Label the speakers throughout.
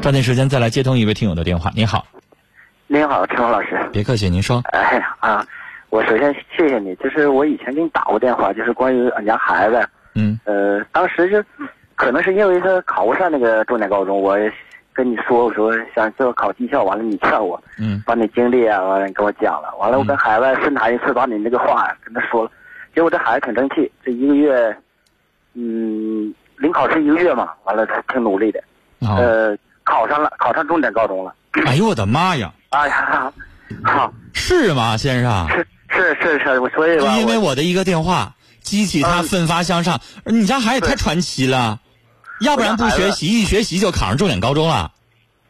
Speaker 1: 抓紧时间再来接通一位听友的电话。您好，
Speaker 2: 您好，陈峰老师。
Speaker 1: 别客气，您说。
Speaker 2: 哎呀啊，我首先谢谢你，就是我以前给你打过电话，就是关于俺家孩子，
Speaker 1: 嗯
Speaker 2: 呃，当时就可能是因为他考不上那个重点高中，我跟你说，我说想就考技校，完了你劝我，
Speaker 1: 嗯
Speaker 2: 把你经历啊，完了你跟我讲了，完了我跟孩子深谈一次，把你那个话跟他说了，结果这孩子挺争气，这一个月，嗯，临考试一个月嘛，完了他挺努力的，
Speaker 1: 好。
Speaker 2: 呃，考上了，考上重点高中了，
Speaker 1: 哎呦我的妈呀！
Speaker 2: 哎呀，好。
Speaker 1: 是吗，先生？
Speaker 2: 是是是是，我所以吧，
Speaker 1: 因为
Speaker 2: 我
Speaker 1: 我的一个电话激起他
Speaker 2: 嗯
Speaker 1: 奋发向上。你家孩子也太传奇了，要不然不学习，一学习就考上重点高中了。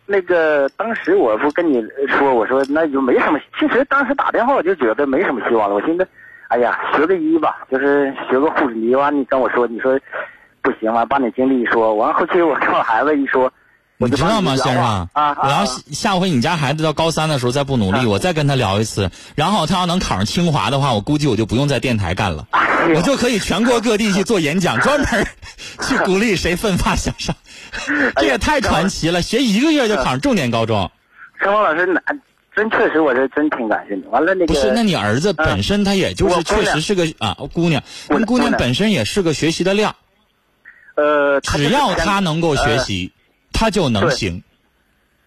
Speaker 2: 那个当时我不跟你说，我说那就没什么。其实当时打电话我就觉得没什么希望了。我寻思，哎呀，学个医吧，就是学个护士。你完，你跟我说，你说不行完，把你经历一说，完后期我跟我孩子一说，
Speaker 1: 你知道吗，
Speaker 2: 讲
Speaker 1: 先生？我要
Speaker 2: 啊
Speaker 1: 下回你家孩子到高三的时候再不努力，
Speaker 2: 啊
Speaker 1: 我再跟他聊一次。然后他要能考上清华的话，我估计我就不用在电台干了，
Speaker 2: 哎
Speaker 1: 我就可以全国各地去做演讲，专门去鼓励谁奋发向上。这也太传奇了，学一个月就考上重点高中。
Speaker 2: 陈峰老师，那真确实我是真挺感谢你。完了那个
Speaker 1: 不是，那你儿子本身他也就是确实是个啊姑娘，
Speaker 2: 姑娘
Speaker 1: 那姑娘本身也是个学习的料，
Speaker 2: 呃，
Speaker 1: 只要他能够学
Speaker 2: 呃
Speaker 1: 习，他就能行。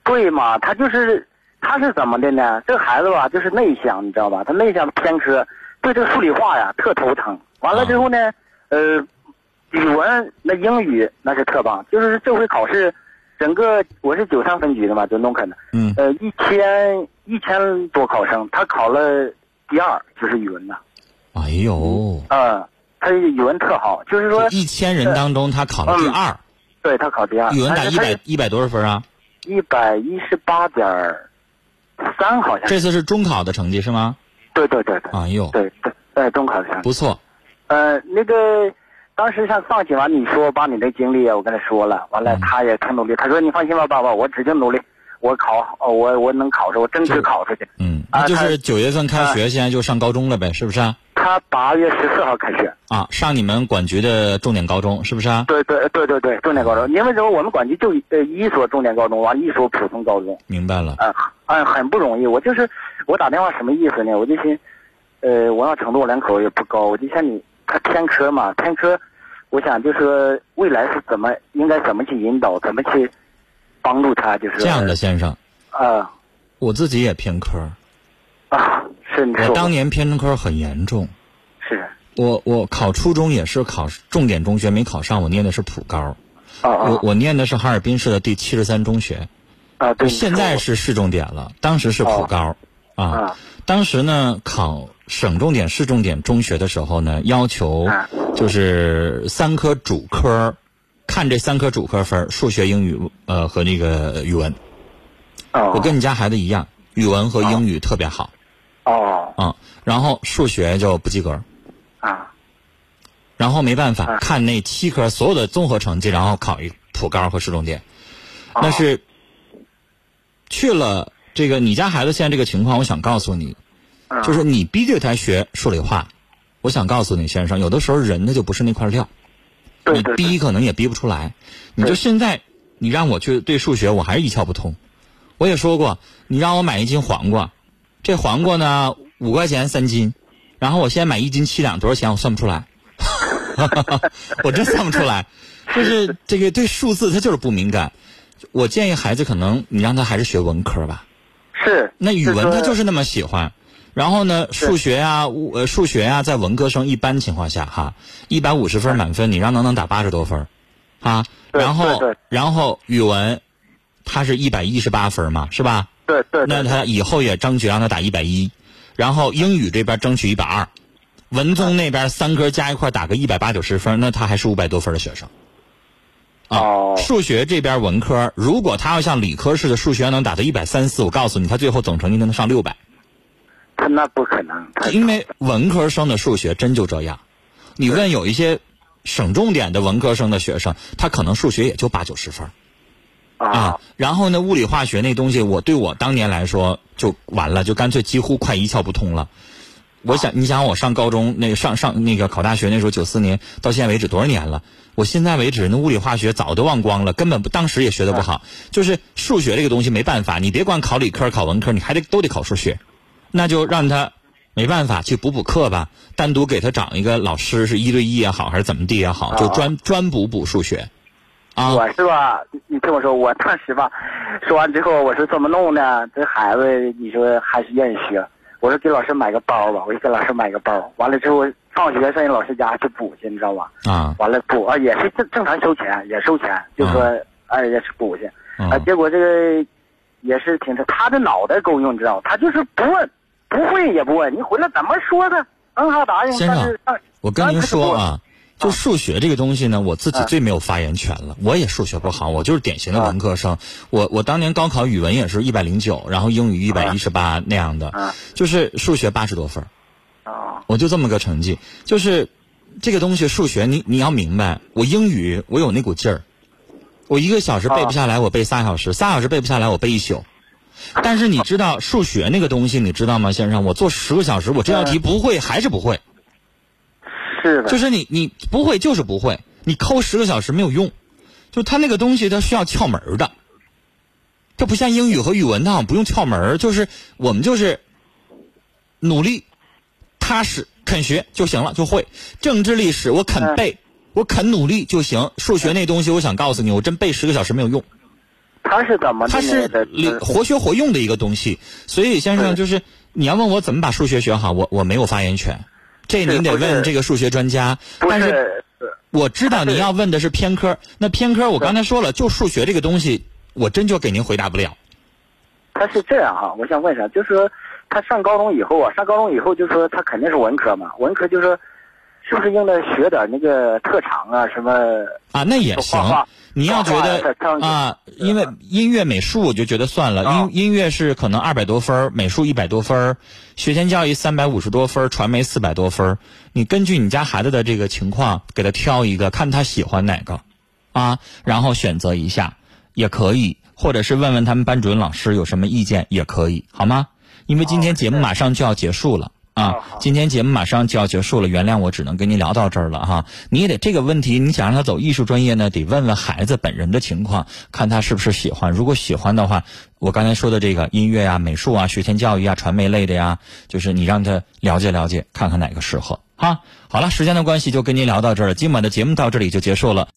Speaker 2: 对嘛，他就是他是怎么的呢？这个孩子吧，就是内向，你知道吧？他内向偏科，对这个数理化呀特头疼。完了之后呢，呃，语文那英语那是特棒，就是这回考试，整个我是九三分局的嘛，就农垦的，
Speaker 1: 嗯，
Speaker 2: 呃，一千一千多考生，他考了第二，就是语文的，
Speaker 1: 哎呦，
Speaker 2: 嗯，他语文特好，就是说，
Speaker 1: 一千人当中他考了第二，
Speaker 2: 对他考第二，
Speaker 1: 语文打一百一百多少分啊？
Speaker 2: 一百一十八点三好像，
Speaker 1: 这次是中考的成绩是吗？
Speaker 2: 对对对对。
Speaker 1: 哎呦，
Speaker 2: 对对，对，中考的成绩。
Speaker 1: 不错，
Speaker 2: 呃，那个，当时像放弃完，你说把你的经历啊，我跟他说了，完了
Speaker 1: 嗯
Speaker 2: 他也挺努力。他说你放心吧，爸爸，我指定努力，我考，哦我我能考出，我争取考出去。
Speaker 1: 嗯，
Speaker 2: 啊
Speaker 1: 那就是九月份开学，现在就上高中了呗，是不是啊？
Speaker 2: 他八月十四号开学。
Speaker 1: 啊，上你们管局的重点高中是不是啊？
Speaker 2: 对对对对对，重点高中。因为什么我们管局就呃一所重点高中，完一所普通高中，
Speaker 1: 明白了，
Speaker 2: 嗯、嗯，很不容易。我就是我打电话什么意思呢？我就寻，呃，文化程度两口也不高，我就像你他偏科嘛，偏科，我想就是未来是怎么应该怎么去引导，怎么去帮助他，就是
Speaker 1: 这样的先生，
Speaker 2: 啊。
Speaker 1: 我自己也偏科，
Speaker 2: 啊，是你
Speaker 1: 我当年偏科很严重。
Speaker 2: 是。
Speaker 1: 我我考初中也是考重点中学没考上，我念的是普高，
Speaker 2: 啊
Speaker 1: 我
Speaker 2: 啊。
Speaker 1: 我念的是哈尔滨市的第七十三中学，
Speaker 2: 啊，对，
Speaker 1: 现在是市重点了，当时是普高，啊，
Speaker 2: 啊。
Speaker 1: 当时呢考省重点、市重点中学的时候呢，要求
Speaker 2: 啊。
Speaker 1: 就是三科主科，看这三科主科分儿，数学、英语呃和那个语文，
Speaker 2: 哦，
Speaker 1: 我跟你家孩子一样，语文和英语特别好。
Speaker 2: 哦。
Speaker 1: 啊，然后数学就不及格。
Speaker 2: 啊。
Speaker 1: 然后没办法，
Speaker 2: 啊。
Speaker 1: 看那七科所有的综合成绩，然后考一普高和市重点。
Speaker 2: 哦。
Speaker 1: 那是去了这个你家孩子现在这个情况，我想告诉你，
Speaker 2: 嗯。
Speaker 1: 就是你逼着他学数理化，我想告诉你先生，有的时候人他就不是那块料，你逼可能也逼不出来。你就现在你让我去对数学，我还是一窍不通。我也说过，你让我买一斤黄瓜，这黄瓜呢五块钱三斤，然后我现在买一斤七两，多少钱我算不出来，我真算不出来。就是这个对数字他就是不敏感。我建议孩子可能你让他还是学文科吧，
Speaker 2: 是
Speaker 1: 那语文他就是那么喜欢。然后呢，数学啊，物呃，数学啊，在文科生一般情况下哈，一百五十分满分，你让他能打八十多分，啊，然后然后语文，他是一百一十八分嘛，是吧？
Speaker 2: 对对对
Speaker 1: 那他以后也争取让他打一百一，然后英语这边争取一百二，文综那边三科加一块打个一百八九十分，那他还是五百多分的学生。啊，
Speaker 2: 哦
Speaker 1: 数学这边文科，如果他要像理科似的数学能打到一百三四，我告诉你，他最后总成绩能上六百。
Speaker 2: 他那不可能，他
Speaker 1: 因为文科生的数学真就这样，你问有一些省重点的文科生的学生，他可能数学也就八九十分儿啊
Speaker 2: 啊。
Speaker 1: 然后呢，物理化学那东西，我对我当年来说就完了，就干脆几乎快一窍不通了。我想，你想我上高中那个上上那个考大学那时候九四年到现在为止多少年了？我现在为止那物理化学早都忘光了，根本不当时也学的不好。就是数学这个东西没办法，你别管考理科考文科，你还得都得考数学，那就让他没办法去补补课吧，单独给他找一个老师，是一对一也好，还是怎么地也好，就专专补补数学。啊，
Speaker 2: 我是吧？你听我说，我当时吧，说完之后，我说怎么弄呢？这孩子，你说还是愿意学。我说给老师买个包吧，我就给老师买个包。完了之后，放学上人老师家去补去，你知道吧？
Speaker 1: 啊。
Speaker 2: 完了补啊，也是正正常收钱，也收钱，就说哎也是补去。
Speaker 1: 啊。
Speaker 2: 结果这个也是挺他的脑袋够用，你知道吗？他就是不问，不会也不问，你回来怎么说的？嗯好答应。
Speaker 1: 先生，我跟您说啊。就数学这个东西呢，我自己最没有发言权了。我也数学不好，我就是典型的文科生。我我当年高考语文也是一百零九，然后英语一百一十八那样的，就是数学八十多分我就这么个成绩。就是这个东西，数学你你要明白，我英语我有那股劲儿，我一个小时背不下来，我背仨小时；仨小时背不下来，我背一宿。但是你知道数学那个东西，你知道吗，先生？我做十个小时，我这道题不会还是不会。
Speaker 2: 是的，
Speaker 1: 就是你你不会就是不会，你抠十个小时没有用，就他那个东西它需要窍门的，这不像英语和语文那样不用窍门就是我们就是努力、踏实、肯学就行了，就会。政治历史我肯背，我肯努力就行。数学那东西我想告诉你，我真背十个小时没有用。
Speaker 2: 他是怎么？
Speaker 1: 他是活学活用的一个东西，所以先生就是你要问我怎么把数学学好，我我没有发言权。这您得问这个数学专家，但是我知道你要问的是偏科。那偏科我刚才说了，就数学这个东西，我真就给您回答不了。
Speaker 2: 他是这样哈，我想问一下，就是说他上高中以后啊，上高中以后就说他肯定是文科嘛，文科就是。是不是应该学点那个特长啊？什么
Speaker 1: 啊？那也行。你要觉得啊，因为音乐、美术，我就觉得算了。音音乐是可能二百多分，美术一百多分，学前教育三百五十多分，传媒四百多分。你根据你家孩子的这个情况，给他挑一个，看他喜欢哪个，啊，然后选择一下也可以，或者是问问他们班主任老师有什么意见也可以，好吗？因为今天节目马上就要结束了。啊，今天节目马上就要结束了，原谅我只能跟您聊到这儿了哈。你也得这个问题，你想让他走艺术专业呢，得问问孩子本人的情况，看他是不是喜欢。如果喜欢的话，我刚才说的这个音乐啊、美术啊、学前教育啊、传媒类的呀，就是你让他了解了解，看看哪个适合哈。好了，时间的关系就跟您聊到这儿了，今晚的节目到这里就结束了。